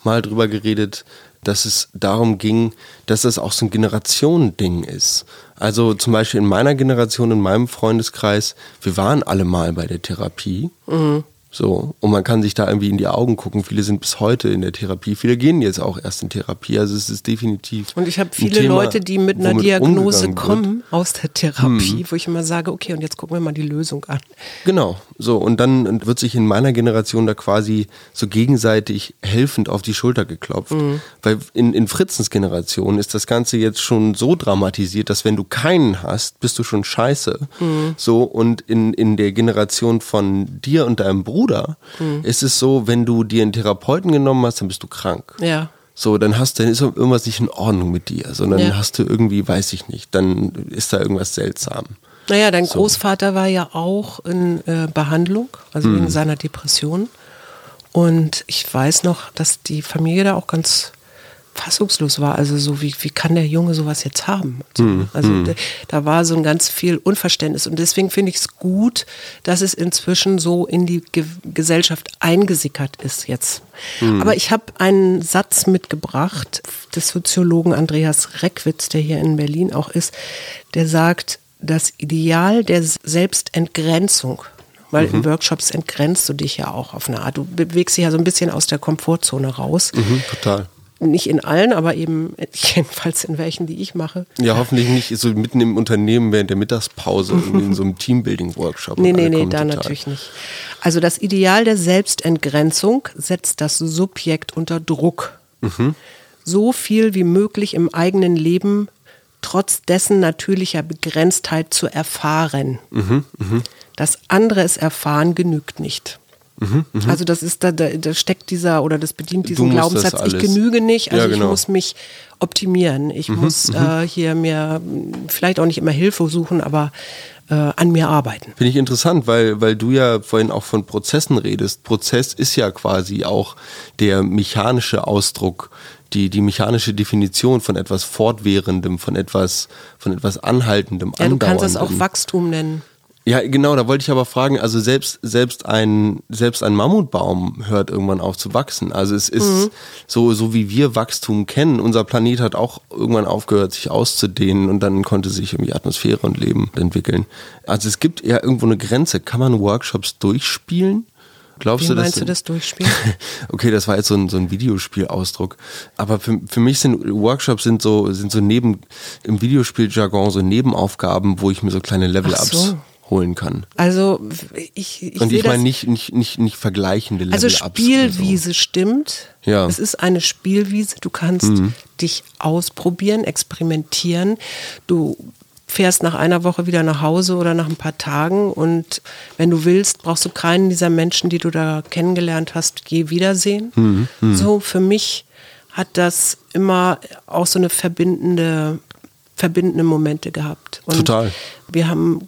mal drüber geredet, dass es darum ging, dass das auch so ein Generationending ist. Also zum Beispiel in meiner Generation, in meinem Freundeskreis, wir waren alle mal bei der Therapie. Mhm. So, und man kann sich da irgendwie in die Augen gucken. Viele sind bis heute in der Therapie. Viele gehen jetzt auch erst in Therapie. Also es ist definitiv. Und ich habe viele Thema, Leute, die mit einer Diagnose kommen wird. aus der Therapie, hm. wo ich immer sage, okay, und jetzt gucken wir mal die Lösung an. Genau, so. Und dann wird sich in meiner Generation da quasi so gegenseitig helfend auf die Schulter geklopft. Mhm. Weil in, in Fritzens Generation ist das Ganze jetzt schon so dramatisiert, dass wenn du keinen hast, bist du schon scheiße. Mhm. So, und in, in der Generation von dir und deinem Bruder Bruder mhm. ist es so, wenn du dir einen Therapeuten genommen hast, dann bist du krank. Ja. So, dann hast dann ist irgendwas nicht in Ordnung mit dir, sondern ja. hast du irgendwie, weiß ich nicht, dann ist da irgendwas seltsam. Naja, dein so. Großvater war ja auch in äh, Behandlung, also mhm. wegen seiner Depression. Und ich weiß noch, dass die Familie da auch ganz fassungslos war. Also so, wie, wie kann der Junge sowas jetzt haben? So. Mhm. Also mhm. da, da, war so ein ganz viel Unverständnis. Und deswegen finde ich es gut, dass es inzwischen so in die Ge Gesellschaft eingesickert ist jetzt. Mhm. Aber ich habe einen Satz mitgebracht des Soziologen Andreas Reckwitz, der hier in Berlin auch ist, der sagt, das Ideal der Selbstentgrenzung weil mhm. in Workshops entgrenzt du dich ja auch auf eine Art. Du bewegst dich ja so ein bisschen aus der Komfortzone raus. Mhm, total nicht in allen, aber eben jedenfalls in welchen, die ich mache. Ja, hoffentlich nicht so mitten im Unternehmen während der Mittagspause in so einem Teambuilding-Workshop. Nee, nee, nee, da total. natürlich nicht. Also das Ideal der Selbstentgrenzung setzt das Subjekt unter Druck. Mhm. So viel wie möglich im eigenen Leben trotz dessen natürlicher Begrenztheit zu erfahren. Mhm, mh. Das andere es erfahren genügt nicht. Also das ist da, da, da steckt dieser oder das bedient diesen Glaubenssatz, ich genüge nicht, also Ja, genau. ich muss mich optimieren. Ich muss äh, hier mir mh, vielleicht auch nicht immer Hilfe suchen, aber äh, an mir arbeiten. Finde ich interessant, weil, weil du ja vorhin auch von Prozessen redest. Prozess ist ja quasi auch der mechanische Ausdruck, die, die mechanische Definition von etwas Fortwährendem, von etwas, von etwas Anhaltendem, Ja, du kannst es auch. Wachstum nennen. Ja, genau, da wollte ich aber fragen, also selbst, selbst ein, selbst ein Mammutbaum hört irgendwann auf zu wachsen. Also es ist so, so wie wir Wachstum kennen. Unser Planet hat auch irgendwann aufgehört, sich auszudehnen und dann konnte sich irgendwie Atmosphäre und Leben entwickeln. Also es gibt ja irgendwo eine Grenze. Kann man Workshops durchspielen? Glaubst Wie du, meinst du das durchspielen? Okay, das war jetzt so ein, so ein Videospielausdruck. Aber für, für mich sind Workshops sind so, sind so neben, im Videospieljargon so Nebenaufgaben, wo ich mir so kleine Level-Ups so. Holen kann. Also ich, ich Und ich meine nicht, nicht, nicht, nicht vergleichende Also Level-Ups. oder Spielwiese stimmt. Ja. Mhm. Es ist eine Spielwiese. Du kannst dich ausprobieren, experimentieren. Du fährst nach einer Woche wieder nach Hause oder nach ein paar Tagen und wenn du willst, brauchst du keinen dieser Menschen, die du da kennengelernt hast, je wiedersehen. Mhm. So für mich hat das immer auch so eine verbindende, verbindende Momente gehabt. Und Total. Wir haben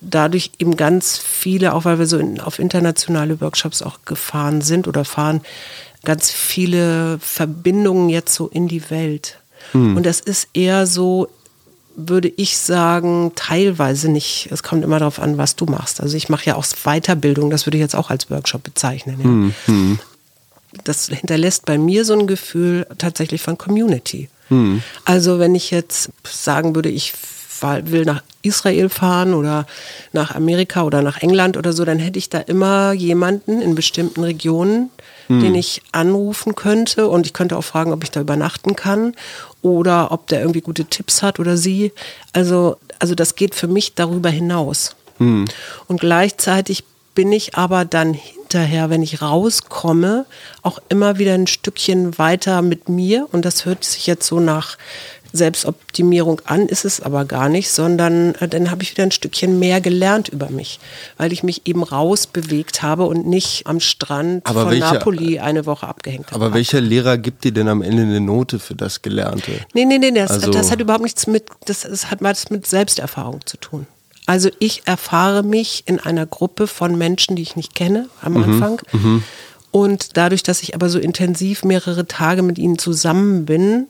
dadurch eben ganz viele, auch weil wir so in, auf internationale Workshops auch gefahren sind oder fahren, ganz viele Verbindungen jetzt so in die Welt. Und das ist eher so, würde ich sagen, teilweise nicht. Es kommt immer darauf an, was du machst. Also ich mache ja auch Weiterbildung, das würde ich jetzt auch als Workshop bezeichnen. Ja. Das hinterlässt bei mir so ein Gefühl tatsächlich von Community. Also wenn ich jetzt sagen würde, ich will nach Israel fahren oder nach Amerika oder nach England oder so, dann hätte ich da immer jemanden in bestimmten Regionen, den ich anrufen könnte und ich könnte auch fragen, ob ich da übernachten kann oder ob der irgendwie gute Tipps hat oder sie. Also, also das geht für mich darüber hinaus. Und gleichzeitig bin ich aber dann hinterher, wenn ich rauskomme, auch immer wieder ein Stückchen weiter mit mir. Und das hört sich jetzt so nach Selbstoptimierung an, ist es aber gar nicht, sondern äh, dann habe ich wieder ein Stückchen mehr gelernt über mich, weil ich mich eben rausbewegt habe und nicht am Strand Aber von welche- Napoli eine Woche abgehängt habe. Aber welcher Lehrer gibt dir denn am Ende eine Note für das Gelernte? Nee, nee, nee, das, Also- das hat überhaupt nichts mit, das, das hat was mit Selbsterfahrung zu tun. Also ich erfahre mich in einer Gruppe von Menschen, die ich nicht kenne am Mhm, Anfang. Und dadurch, dass ich aber so intensiv mehrere Tage mit ihnen zusammen bin,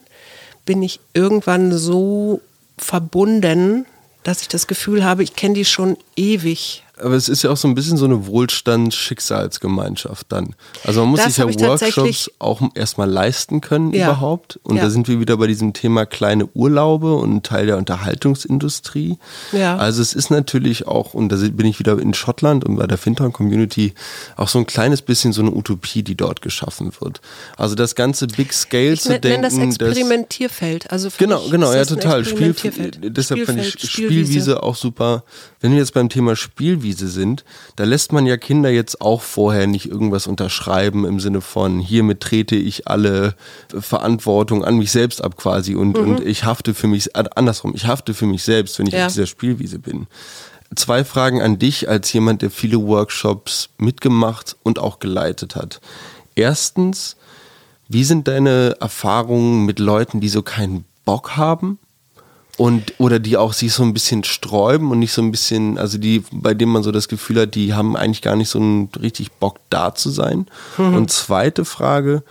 bin ich irgendwann so verbunden, dass ich das Gefühl habe, ich kenne die schon ewig. Aber es ist ja auch so ein bisschen so eine Wohlstandsschicksalsgemeinschaft dann. Also man muss Das sich ja Workshops auch erstmal leisten können Ja. überhaupt. Und Ja. da sind wir wieder bei diesem Thema kleine Urlaube und ein Teil der Unterhaltungsindustrie. Ja. Also es ist natürlich auch, und da bin ich wieder in Schottland und bei der Fintown Community, auch so ein kleines bisschen so eine Utopie, die dort geschaffen wird. Also das ganze Big Scale Ich zu denken. das Experimentierfeld. Also Genau, genau, ja, total. Spiel, Experimentierfeld. deshalb fand ich Spielfeld, Spielwiese auch super. Wenn wir jetzt beim Thema Spielwiese sind, da lässt man ja Kinder jetzt auch vorher nicht irgendwas unterschreiben im Sinne von, hiermit trete ich alle Verantwortung an mich selbst ab quasi und, Mhm. und ich hafte für mich, äh, andersrum, ich hafte für mich selbst, wenn ich Ja. auf dieser Spielwiese bin. Zwei Fragen an dich als jemand, der viele Workshops mitgemacht und auch geleitet hat. Erstens, wie sind deine Erfahrungen mit Leuten, die so keinen Bock haben? Und, oder die auch sich so ein bisschen sträuben und nicht so ein bisschen, also die, bei denen man so das Gefühl hat, die haben eigentlich gar nicht so einen richtig Bock da zu sein. Und zweite Frage,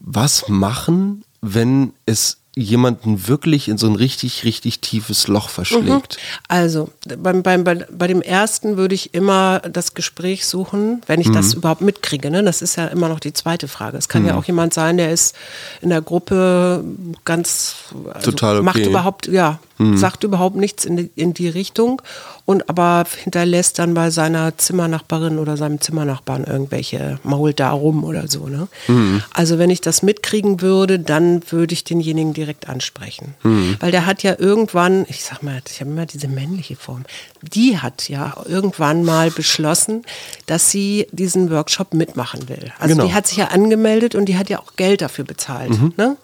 was machen, wenn es jemanden wirklich in so ein richtig, richtig tiefes Loch verschlägt? Also, beim, beim, bei, dem ersten würde ich immer das Gespräch suchen, wenn ich Mhm. das überhaupt mitkriege. Ne? Das ist ja immer noch die zweite Frage. Es kann ja Mhm. auch jemand sein, der ist in der Gruppe ganz also Total okay. Mhm. macht überhaupt, ja, sagt überhaupt nichts in die, in die Richtung und aber hinterlässt dann bei seiner Zimmernachbarin oder seinem Zimmernachbarn irgendwelche mault da rum oder so. Ne? Mhm. Also wenn ich das mitkriegen würde, dann würde ich denjenigen direkt ansprechen. Mhm. Weil der hat ja irgendwann, ich sag mal, ich habe immer diese männliche Form, die hat ja irgendwann mal beschlossen, dass sie diesen Workshop mitmachen will. Also Genau. die hat sich ja angemeldet und die hat ja auch Geld dafür bezahlt. Ne?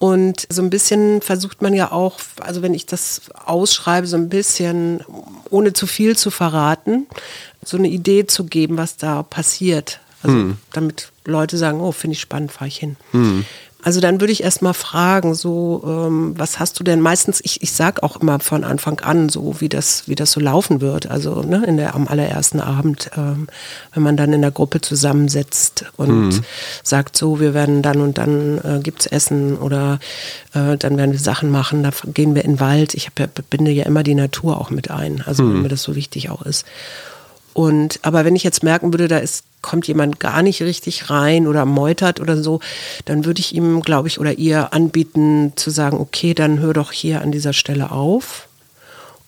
Und so ein bisschen versucht man ja auch, also wenn ich das ausschreibe, so ein bisschen, ohne zu viel zu verraten, so eine Idee zu geben, was da passiert. Also hm. damit Leute sagen, oh, finde ich spannend, fahre ich hin. Hm. Also dann würde ich erst mal fragen, so, ähm, was hast du denn meistens, ich, ich sag auch immer von Anfang an, so wie das, wie das so laufen wird. Also ne, in der, am allerersten Abend, ähm, wenn man dann in der Gruppe zusammensetzt und mhm. sagt so, wir werden dann und dann äh, gibt's Essen oder äh, dann werden wir Sachen machen, da gehen wir in den Wald. Ich hab binde ja immer die Natur auch mit ein, also mhm. wenn mir das so wichtig auch ist. Und aber wenn ich jetzt merken würde, da ist kommt jemand gar nicht richtig rein oder meutert oder so, dann würde ich ihm, glaube ich, oder ihr anbieten zu sagen, okay, dann hör doch hier an dieser Stelle auf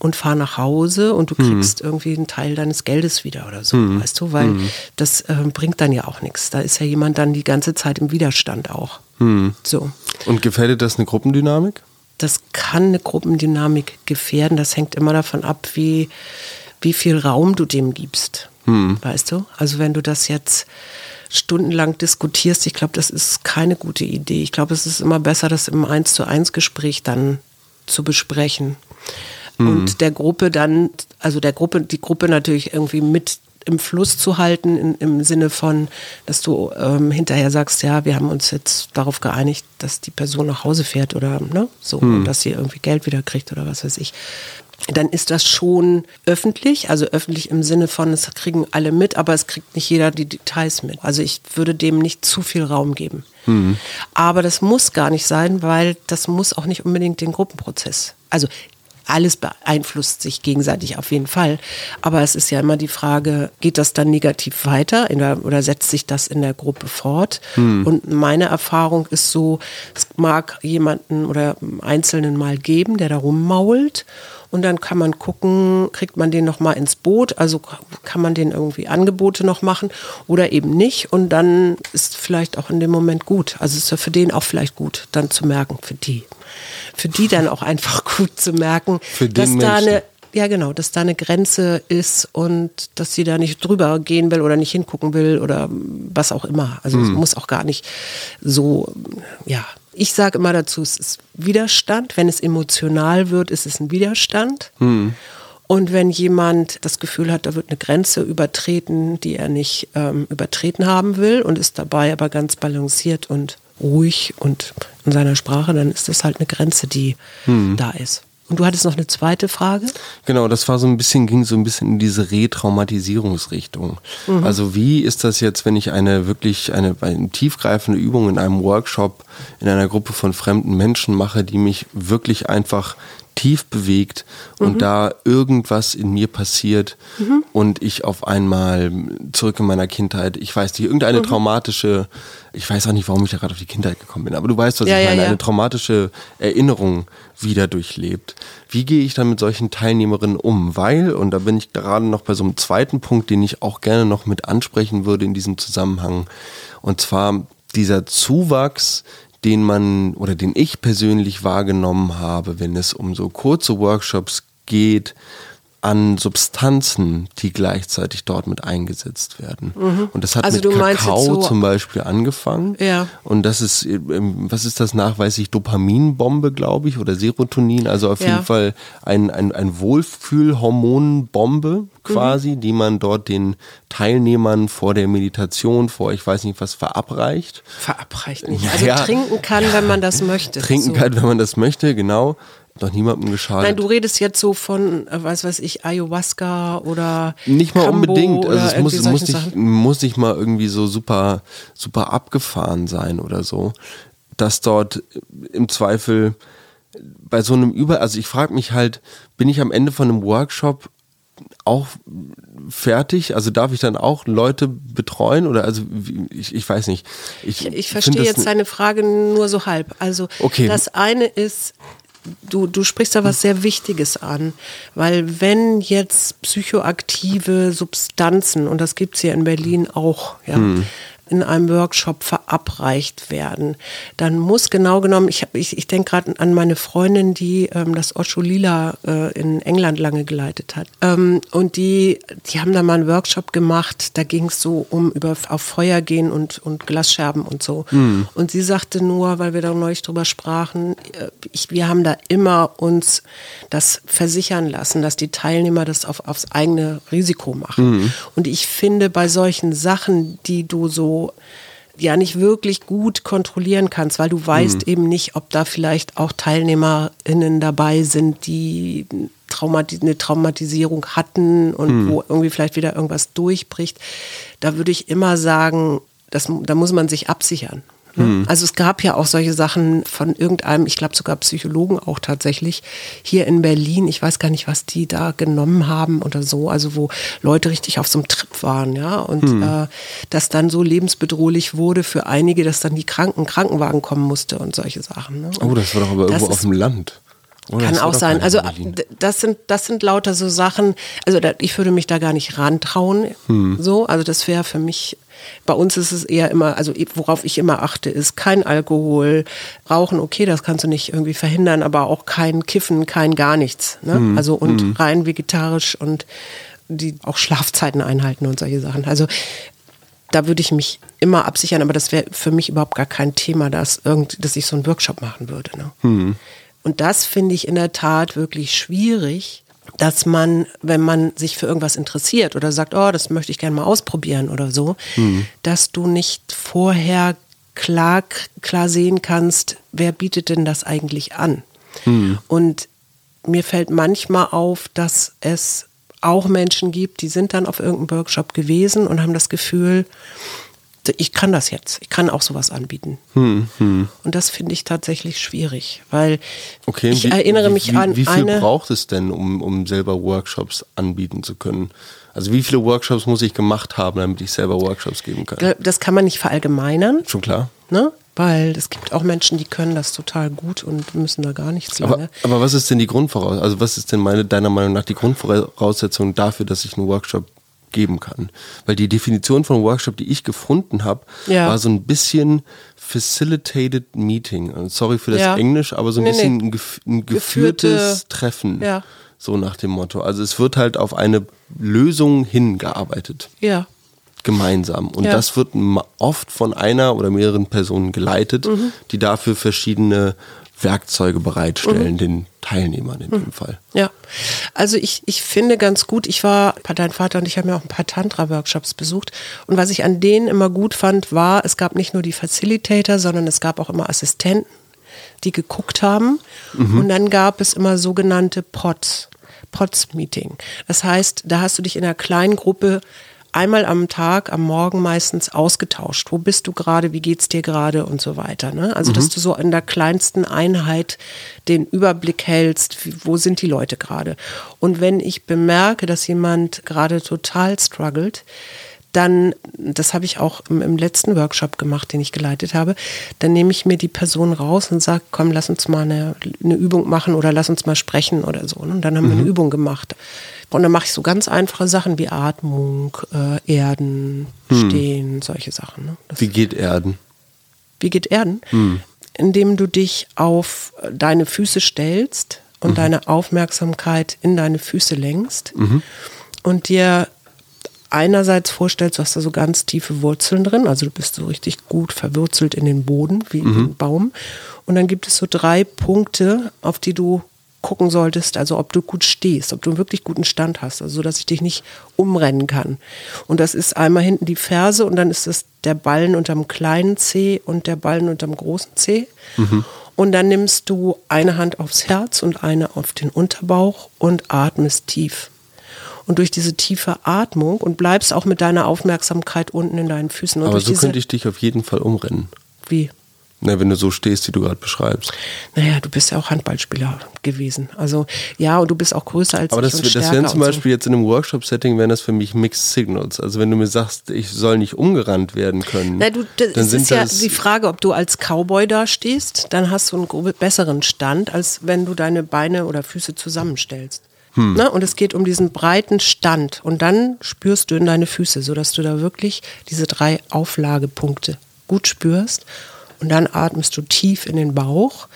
und fahr nach Hause und du mhm. kriegst mhm. irgendwie einen Teil deines Geldes wieder oder so, mhm. weißt du, weil mhm. das äh, bringt dann ja auch nichts. Da ist ja jemand dann die ganze Zeit im Widerstand auch. Mhm. So. Und gefährdet das eine Gruppendynamik? Das kann eine Gruppendynamik gefährden. Das hängt immer davon ab, wie, wie viel Raum du dem gibst. Hm. Weißt du? Also wenn du das jetzt stundenlang diskutierst, ich glaube, das ist keine gute Idee. Ich glaube, es ist immer besser, das im Eins zu eins Gespräch dann zu besprechen. Hm. Und der Gruppe dann, also der Gruppe, die Gruppe natürlich irgendwie mit im Fluss zu halten, in, im Sinne von, dass du ähm, hinterher sagst, ja, wir haben uns jetzt darauf geeinigt, dass die Person nach Hause fährt oder ne, so, hm. und dass sie irgendwie Geld wieder kriegt oder was weiß ich dann ist das schon öffentlich, also öffentlich im Sinne von, es kriegen alle mit, aber es kriegt nicht jeder die Details mit. Also ich würde dem nicht zu viel Raum geben. Mhm. Aber das muss gar nicht sein, weil das muss auch nicht unbedingt den Gruppenprozess. Also alles beeinflusst sich gegenseitig auf jeden Fall. Aber es ist ja immer die Frage, geht das dann negativ weiter der, oder setzt sich das in der Gruppe fort? Hm. Und meine Erfahrung ist so, es mag jemanden oder Einzelnen mal geben, der da rummault. Und dann kann man gucken, kriegt man den noch mal ins Boot, also kann man den irgendwie Angebote noch machen oder eben nicht. Und dann ist vielleicht auch in dem Moment gut. Also ist ja für den auch vielleicht gut, dann zu merken, für die für die dann auch einfach gut zu merken, dass Menschen. da eine ja, genau, dass da eine Grenze ist und dass sie da nicht drüber gehen will oder nicht hingucken will oder was auch immer. Also es muss auch gar nicht so, ja. Ich sage immer dazu, es ist Widerstand. Wenn es emotional wird, ist es ein Widerstand. Mhm. Und wenn jemand das Gefühl hat, da wird eine Grenze übertreten, die er nicht ähm, übertreten haben will und ist dabei aber ganz balanciert und ruhig und in seiner Sprache, dann ist das halt eine Grenze, die hm. da ist. Und du hattest noch eine zweite Frage? Genau, das war so ein bisschen, ging so ein bisschen in diese Retraumatisierungsrichtung. Mhm. Also wie ist das jetzt, wenn ich eine wirklich eine, eine tiefgreifende Übung in einem Workshop in einer Gruppe von fremden Menschen mache, die mich wirklich einfach tief bewegt und mhm. da irgendwas in mir passiert mhm. und ich auf einmal zurück in meiner Kindheit, ich weiß nicht, irgendeine mhm. traumatische, ich weiß auch nicht, warum ich da gerade auf die Kindheit gekommen bin, aber du weißt, was ja, ich meine, ja, ja. eine traumatische Erinnerung wieder durchlebt. Wie gehe ich dann mit solchen Teilnehmerinnen um? Weil, und da bin ich gerade noch bei so einem zweiten Punkt, den ich auch gerne noch mit ansprechen würde in diesem Zusammenhang, und zwar dieser Zuwachs den man oder den ich persönlich wahrgenommen habe, wenn es um so kurze Workshops geht, an Substanzen, die gleichzeitig dort mit eingesetzt werden. Mhm. Und das hat also mit Kakao so zum Beispiel angefangen. Ja. Und das ist, ähm, was ist das nachweislich? Dopaminbombe, glaube ich, oder Serotonin. Also auf ja. jeden Fall ein, ein, ein Wohlfühlhormonbombe quasi, mhm. die man dort den Teilnehmern vor der Meditation, vor ich weiß nicht was, verabreicht. Verabreicht nicht. Also ja, trinken kann, wenn man das möchte. Trinken so. kann, wenn man das möchte, genau doch niemandem geschadet. Nein, du redest jetzt so von, äh, was weiß ich, Ayahuasca oder nicht mal Kambo unbedingt. Also es muss, muss nicht, muss nicht mal irgendwie so super, super abgefahren sein oder so, dass dort im Zweifel bei so einem Über, also ich frage mich halt, bin ich am Ende von einem Workshop auch fertig? Also darf ich dann auch Leute betreuen oder also ich, ich weiß nicht. Ich, ich, ich verstehe jetzt deine Frage nur so halb. Also okay. das eine ist, du, du sprichst da was sehr Wichtiges an, weil wenn jetzt psychoaktive Substanzen, und das gibt es hier in Berlin auch, ja, hm. In einem Workshop verabreicht werden, dann muss genau genommen, ich, ich, ich denke gerade an meine Freundin, die ähm, das Osho Lila äh, in England lange geleitet hat. Ähm, und die, die haben da mal einen Workshop gemacht, da ging es so um über auf Feuer gehen und, und Glasscherben und so. Mhm. Und sie sagte nur, weil wir da neulich drüber sprachen, äh, ich, wir haben da immer uns das versichern lassen, dass die Teilnehmer das auf, aufs eigene Risiko machen. Mhm. Und ich finde, bei solchen Sachen, die du so ja nicht wirklich gut kontrollieren kannst, weil du weißt mhm. eben nicht, ob da vielleicht auch TeilnehmerInnen dabei sind, die Traumati eine Traumatisierung hatten und mhm. wo irgendwie vielleicht wieder irgendwas durchbricht. Da würde ich immer sagen, das, da muss man sich absichern. Mhm. Also es gab ja auch solche Sachen von irgendeinem, ich glaube sogar Psychologen auch tatsächlich, hier in Berlin, ich weiß gar nicht, was die da genommen haben oder so, also wo Leute richtig auf so einem Trip waren, ja, und mhm. äh, das dann so lebensbedrohlich wurde für einige, dass dann die Kranken Krankenwagen kommen musste und solche Sachen. Ne? oh, das war doch aber irgendwo auf dem Land. Oder kann auch sein. Also das sind das sind lauter so Sachen. Also da, ich würde mich da gar nicht rantrauen. Hm. So, also das wäre für mich bei uns ist es eher immer, also worauf ich immer achte, ist kein Alkohol, Rauchen, okay, das kannst du nicht irgendwie verhindern, aber auch kein Kiffen, kein gar nichts. Ne? Mhm. Also und mhm. rein vegetarisch und die auch Schlafzeiten einhalten und solche Sachen. Also da würde ich mich immer absichern, aber das wäre für mich überhaupt gar kein Thema, dass, irgend, dass ich so einen Workshop machen würde. Ne? Mhm. Und das finde ich in der Tat wirklich schwierig, dass man, wenn man sich für irgendwas interessiert oder sagt, oh, das möchte ich gerne mal ausprobieren oder so, mhm. dass du nicht vorher klar, klar sehen kannst, wer bietet denn das eigentlich an? Mhm. Und mir fällt manchmal auf, dass es auch Menschen gibt, die sind dann auf irgendeinem Workshop gewesen und haben das Gefühl, ich kann das jetzt, ich kann auch sowas anbieten. Hm, hm. Und das finde ich tatsächlich schwierig, weil okay, ich wie, erinnere mich wie, an wie viel eine braucht es denn, um, um selber Workshops anbieten zu können? Also wie viele Workshops muss ich gemacht haben, damit ich selber Workshops geben kann? Das kann man nicht verallgemeinern. Schon klar. Ne? Weil es gibt auch Menschen, die können das total gut und müssen da gar nichts lange. Aber, aber was ist denn die Grundvoraussetzung? Also was ist denn meine, deiner Meinung nach die Grundvoraussetzung dafür, dass ich einen Workshop geben kann. Weil die Definition von Workshop, die ich gefunden habe, ja. war so ein bisschen Facilitated Meeting. Also sorry für das ja. Englisch, aber so ein nee, bisschen nee. Ein, gef ein, geführtes Geführte, Treffen. Ja. So nach dem Motto. Also es wird halt auf eine Lösung hingearbeitet. Ja. Gemeinsam. Und das wird oft von einer oder mehreren Personen geleitet, mhm. die dafür verschiedene Werkzeuge bereitstellen, mhm. den Teilnehmern in mhm. dem Fall. Ja, also ich, ich finde ganz gut, ich war, dein Vater und ich haben ja auch ein paar Tantra-Workshops besucht und was ich an denen immer gut fand, war, es gab nicht nur die Facilitator, sondern es gab auch immer Assistenten, die geguckt haben mhm. und dann gab es immer sogenannte Pots, Pots-Meeting. Das heißt, da hast du dich in einer kleinen Gruppe einmal am Tag, am Morgen meistens ausgetauscht. Wo bist du gerade, wie geht's dir gerade und so weiter. Ne? Also, mhm. dass du so in der kleinsten Einheit den Überblick hältst, wo sind die Leute gerade. Und wenn ich bemerke, dass jemand gerade total struggelt, dann, das habe ich auch im, im, letzten Workshop gemacht, den ich geleitet habe, dann nehme ich mir die Person raus und sage, komm, lass uns mal eine, eine Übung machen oder lass uns mal sprechen oder so. Und dann haben mhm. wir eine mhm. Übung gemacht. Und dann mache ich so ganz einfache Sachen wie Atmung, äh, Erden, hm. Stehen, solche Sachen. Ne? Wie geht Erden? Wie geht Erden? Hm. Indem du dich auf deine Füße stellst und mhm. deine Aufmerksamkeit in deine Füße lenkst mhm. und dir einerseits vorstellst, du hast da so ganz tiefe Wurzeln drin, also du bist so richtig gut verwurzelt in den Boden, wie mhm. ein Baum. Und dann gibt es so drei Punkte, auf die du gucken solltest, also ob du gut stehst, ob du einen wirklich guten Stand hast, also dass ich dich nicht umrennen kann. Und das ist einmal hinten die Ferse und dann ist es der Ballen unterm kleinen C und der Ballen unterm großen C. Mhm. Und dann nimmst du eine Hand aufs Herz und eine auf den Unterbauch und atmest tief. Und durch diese tiefe Atmung und bleibst auch mit deiner Aufmerksamkeit unten in deinen Füßen. Und Aber so könnte ich dich auf jeden Fall umrennen. Wie? Na, wenn du so stehst, wie du gerade beschreibst. Naja, du bist ja auch Handballspieler gewesen. Also ja, und du bist auch größer als Aber ich das, und das wären zum Beispiel so. jetzt in einem Workshop-Setting, wären das für mich Mixed Signals. Also wenn du mir sagst, ich soll nicht umgerannt werden können. Na, du, das dann ist ja die Frage, ob du als Cowboy da stehst, dann hast du einen besseren Stand, als wenn du deine Beine oder Füße zusammenstellst. Ne? Und es geht um diesen breiten Stand. Und dann spürst du in deine Füße, sodass du da wirklich diese drei Auflagepunkte gut spürst. Und dann atmest du tief in den Bauch.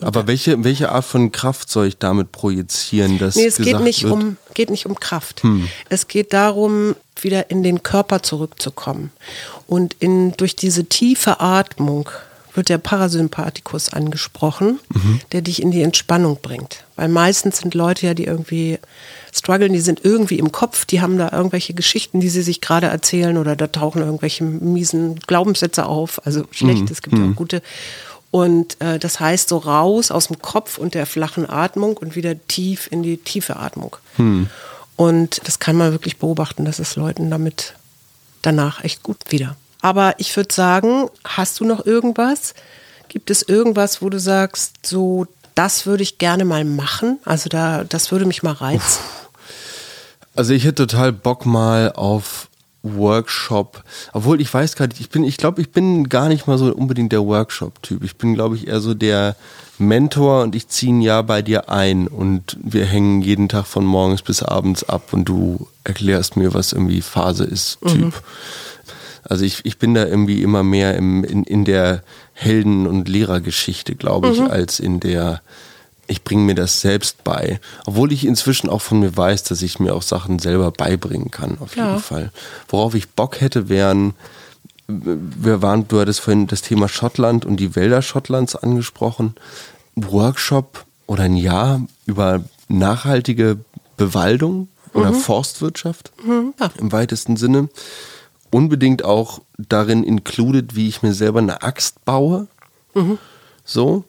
Aber welche, welche Art von Kraft soll ich damit projizieren? Dass Nee, es geht nicht, wird, um, geht nicht um Kraft. Es geht darum, wieder in den Körper zurückzukommen. Und in, durch diese tiefe Atmung wird der Parasympathikus angesprochen, der dich in die Entspannung bringt. Weil meistens sind Leute ja, die irgendwie strugglen, die sind irgendwie im Kopf, die haben da irgendwelche Geschichten, die sie sich gerade erzählen oder da tauchen irgendwelche miesen Glaubenssätze auf. Also schlecht, es gibt ja auch gute. Und äh, das heißt so raus aus dem Kopf und der flachen Atmung und wieder tief in die tiefe Atmung. Und das kann man wirklich beobachten, dass es Leuten damit danach echt gut wieder. Aber ich würde sagen, hast du noch irgendwas? Gibt es irgendwas, wo du sagst, so, das würde ich gerne mal machen? Also da, das würde mich mal reizen. Also ich hätte total Bock mal auf Workshop. Obwohl ich weiß gerade, ich bin, ich glaube, ich bin gar nicht mal so unbedingt der Workshop-Typ. Ich bin, glaube ich, eher so der Mentor und ich ziehe ein Jahr bei dir ein und wir hängen jeden Tag von morgens bis abends ab und du erklärst mir, was irgendwie Phase ist, Typ. Also ich, ich bin da irgendwie immer mehr im, in, in der Helden- und Lehrergeschichte, glaube ich, als in der, ich bringe mir das selbst bei. Obwohl ich inzwischen auch von mir weiß, dass ich mir auch Sachen selber beibringen kann, auf Ja. jeden Fall. Worauf ich Bock hätte, wären, wir waren, du hattest vorhin das Thema Schottland und die Wälder Schottlands angesprochen. Workshop oder ein Jahr über nachhaltige Bewaldung oder Forstwirtschaft ja. im weitesten Sinne. Unbedingt auch darin included, wie ich mir selber eine Axt baue. So.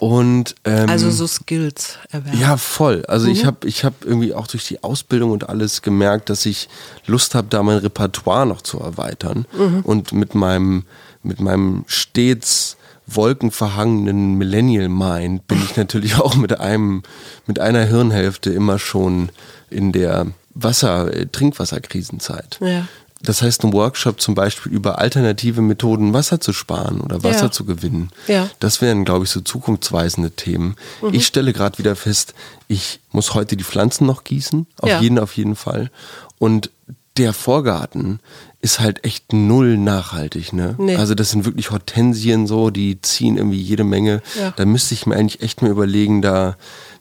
Und ähm, Also so Skills erwerben. ja, voll. Also ich habe ich hab irgendwie auch durch die Ausbildung und alles gemerkt, dass ich Lust habe, da mein Repertoire noch zu erweitern. Und mit meinem, mit meinem stets wolkenverhangenen Millennial Mind bin ich natürlich auch mit einem, mit einer Hirnhälfte immer schon in der Wasser, Trinkwasserkrisenzeit. Ja. Das heißt, ein Workshop zum Beispiel über alternative Methoden, Wasser zu sparen oder Wasser Ja. zu gewinnen. Ja. Das wären, glaube ich, so zukunftsweisende Themen. Ich stelle gerade wieder fest, ich muss heute die Pflanzen noch gießen. Auf Ja. jeden, auf jeden Fall. Und der Vorgarten ist halt echt null nachhaltig, ne? Nee. Also das sind wirklich Hortensien so, die ziehen irgendwie jede Menge. Ja. Da müsste ich mir eigentlich echt mal überlegen, da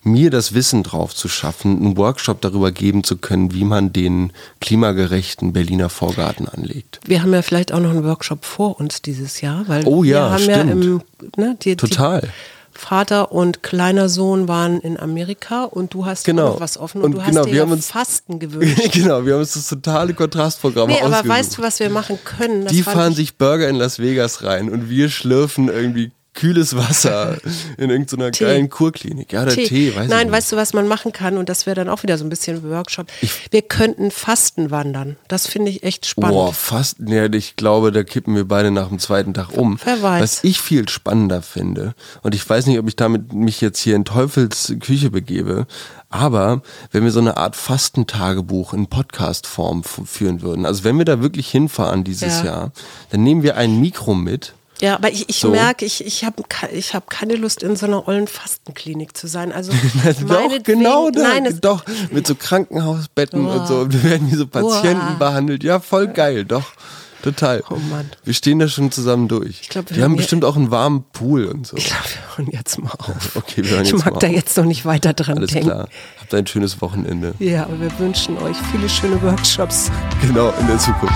mir das Wissen drauf zu schaffen, einen Workshop darüber geben zu können, wie man den klimagerechten Berliner Vorgarten anlegt. Wir haben ja vielleicht auch noch einen Workshop vor uns dieses Jahr, weil Oh ja, wir haben stimmt. ja im, ne, die, Total. Die Vater und kleiner Sohn waren in Amerika und du hast Genau. noch was offen und, Und du genau, hast dir wir haben uns- Fasten gewünscht. genau, wir haben uns das totale Kontrastprogramm nee, aber ausgesucht. weißt du, was wir machen können? Das Die fahren ich- sich Burger in Las Vegas rein und wir schlürfen irgendwie kühles Wasser in irgendeiner Tee. geilen Kurklinik. Ja, der Tee, Tee. weiß Nein, ich weißt du, was man machen kann? Und das wäre dann auch wieder so ein bisschen Workshop. wir könnten Fasten wandern. Das finde ich echt spannend. Boah, fast, ne, ich glaube, da kippen wir beide nach dem zweiten Tag um. Wer weiß. Was ich viel spannender finde, und ich weiß nicht, ob ich damit mich jetzt hier in Teufels Küche begebe, aber wenn wir so eine Art Fastentagebuch in Podcast-Form führen würden, also wenn wir da wirklich hinfahren dieses Ja. Jahr, dann nehmen wir ein Mikro mit, Ja, aber ich, ich So. merke, ich, ich habe ich hab keine Lust, in so einer ollen Fastenklinik zu sein. Also doch, genau da, Nein, es, doch, mit so Krankenhausbetten Boah. und so, wir werden wie so Patienten Boah. behandelt, ja, voll geil, doch, total. Oh Mann. Wir stehen da schon zusammen durch. Ich glaub, wir die haben bestimmt auch einen warmen Pool und so. ich glaube, wir hören jetzt mal auf. Okay, wir hören ich jetzt mag mal da auf. jetzt noch nicht weiter dran Alles denken. klar. Habt ein schönes Wochenende. Ja, aber wir wünschen euch viele schöne Workshops. Genau, in der Zukunft.